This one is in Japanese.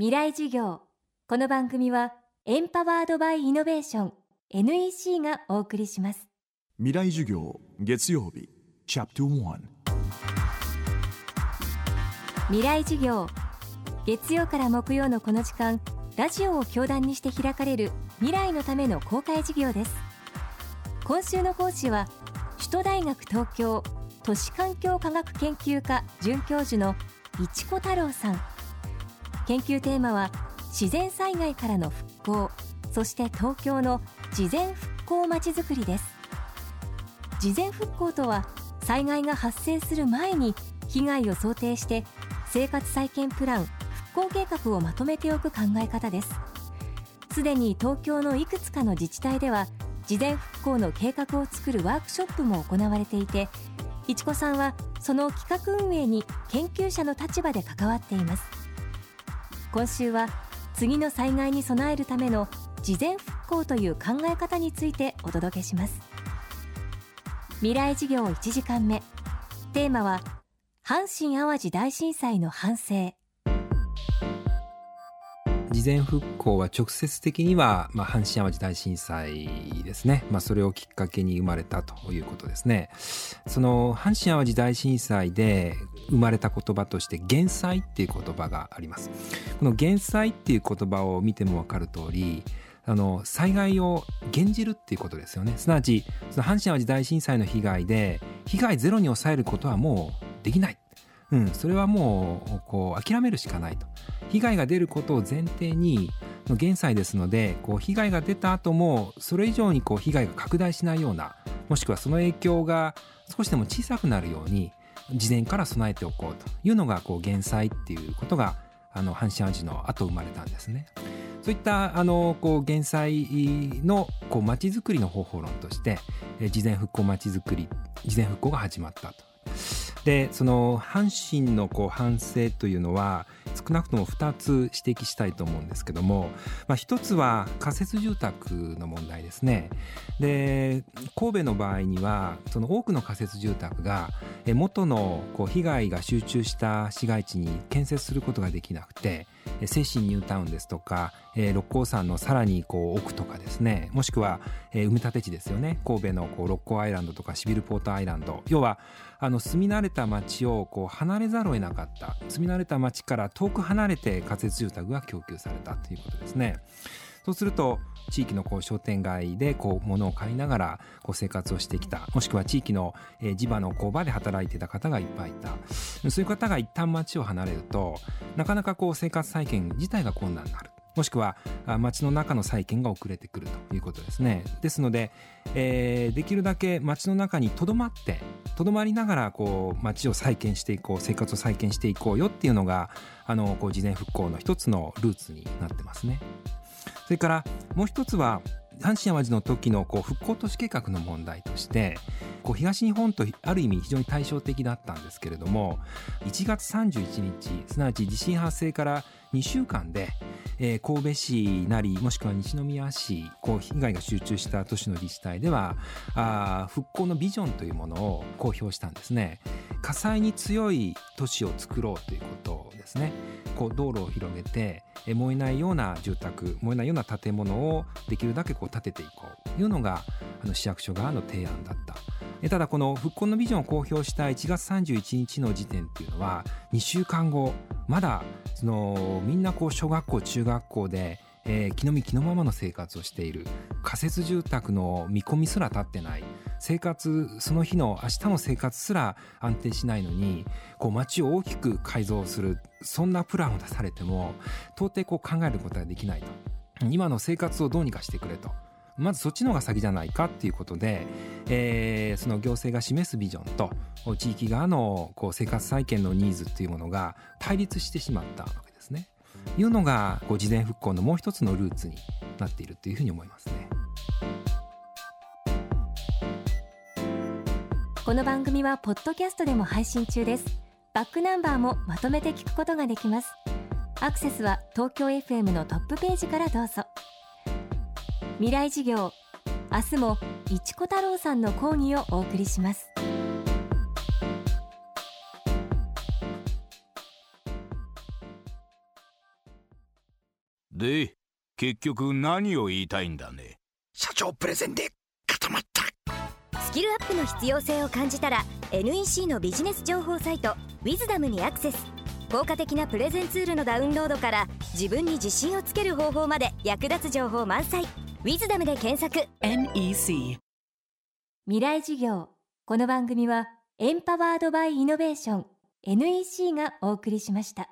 未来授業。この番組はエンパワードバイイノベーション NEC がお送りします。未来授業月曜日チャプト1未来授業月曜から木曜のこの時間ラジオを教壇にして開かれる未来のための公開授業です。今週の講師は首都大学東京都市環境科学研究科准教授の市子太郎さん研究テーマは自然災害からの復興そして東京の事前復興まちづくりです。事前復興とは災害が発生する前に被害を想定して生活再建プラン復興計画をまとめておく考え方です。すでに東京のいくつかの自治体では事前復興の計画を作るワークショップも行われていていちこさんはその企画運営に研究者の立場で関わっています。今週は次の災害に備えるための事前復興という考え方についてお届けします。未来事業1時間目。テーマは阪神・淡路大震災の反省。事前復興は直接的には、まあ、阪神・淡路大震災ですね、まあ、それをきっかけに生まれたということですね。その阪神・淡路大震災で生まれた言葉として減災っていう言葉があります。この減災っていう言葉を見ても分かる通りあの災害を減じるっていうことですよね。すなわちその阪神・淡路大震災の被害で被害ゼロに抑えることはもうできない。うん、それはもうこう諦めるしかないと。被害が出ることを前提に現在ですのでこう被害が出た後もそれ以上にこう被害が拡大しないようなもしくはその影響が少しでも小さくなるように事前から備えておこうというのがこう減災っていうことがあの阪神・淡路の後生まれたんですね。そういったあのこう減災のこう町づくりの方法論として事前復興町づくり事前復興が始まったと。でその阪神のこう反省というのは少なくとも2つ指摘したいと思うんですけども、まあ、1つは仮設住宅の問題ですね。で神戸の場合にはその多くの仮設住宅が元のこう被害が集中した市街地に建設することができなくて精神ニュータウンですとか、六甲山のさらにこう奥とかですね。もしくは、埋め立て地ですよね。神戸のこう六甲アイランドとかシビルポートアイランド。要はあの住み慣れた町をこう離れざるを得なかった住み慣れた町から遠く離れて仮設住宅が供給されたということですね。そうすると地域のこう商店街でこう物を買いながらこう生活をしてきたもしくは地域の地場の工場で働いていた方がいっぱいいたそういう方が一旦町を離れるとなかなかこう生活再建自体が困難になるもしくは町の中の再建が遅れてくるということですね。ですので、えー、できるだけ町の中にとどまってとどまりながらこう町を再建していこう生活を再建していこうよっていうのがあのこう事前復興の一つのルーツになってますね。それからもう一つは阪神・淡路の時のこう復興都市計画の問題としてこう東日本とある意味非常に対照的だったんですけれども1月31日すなわち地震発生から2週間で、えー、神戸市なりもしくは西宮市こう被害が集中した都市の自治体ではあ復興のビジョンというものを公表したんですね。火災に強い都市を作ろうということですね。こう道路を広げて燃えないような住宅燃えないような建物をできるだけこう建てていこう。というのがあの市役所側の提案だった。ただこの復興のビジョンを公表した1月31日の時点っていうのは2週間後まだそのみんなこう小学校中学校でえー、気の身気のままの生活をしている。仮設住宅の見込みすら立ってない。生活その日の明日の生活すら安定しないのにこう街を大きく改造するそんなプランを出されても到底こう考えることができないと。今の生活をどうにかしてくれと。まずそっちの方が先じゃないかっていうことで、えー、その行政が示すビジョンと地域側のこう生活再建のニーズっていうものが対立してしまったわけですね。いうのがこう事前復興のもう一つのルーツになっているというふうに思いますね。この番組はポッドキャストでも配信中です。バックナンバーもまとめて聞くことができます。アクセスは東京 FM のトップページからどうぞ。未来事業。明日も市子太郎さんの講義をお送りします。で結局何を言いたいんだね？社長プレゼンで固まった。スキルアップの必要性を感じたら NEC のビジネス情報サイト「ウィズダムにアクセス。効果的なプレゼンツールのダウンロードから自分に自信をつける方法まで役立つ情報満載「ウィズダムで検索。NEC 未来授業。この番組はエンパワードバイイノベーション NEC がお送りしました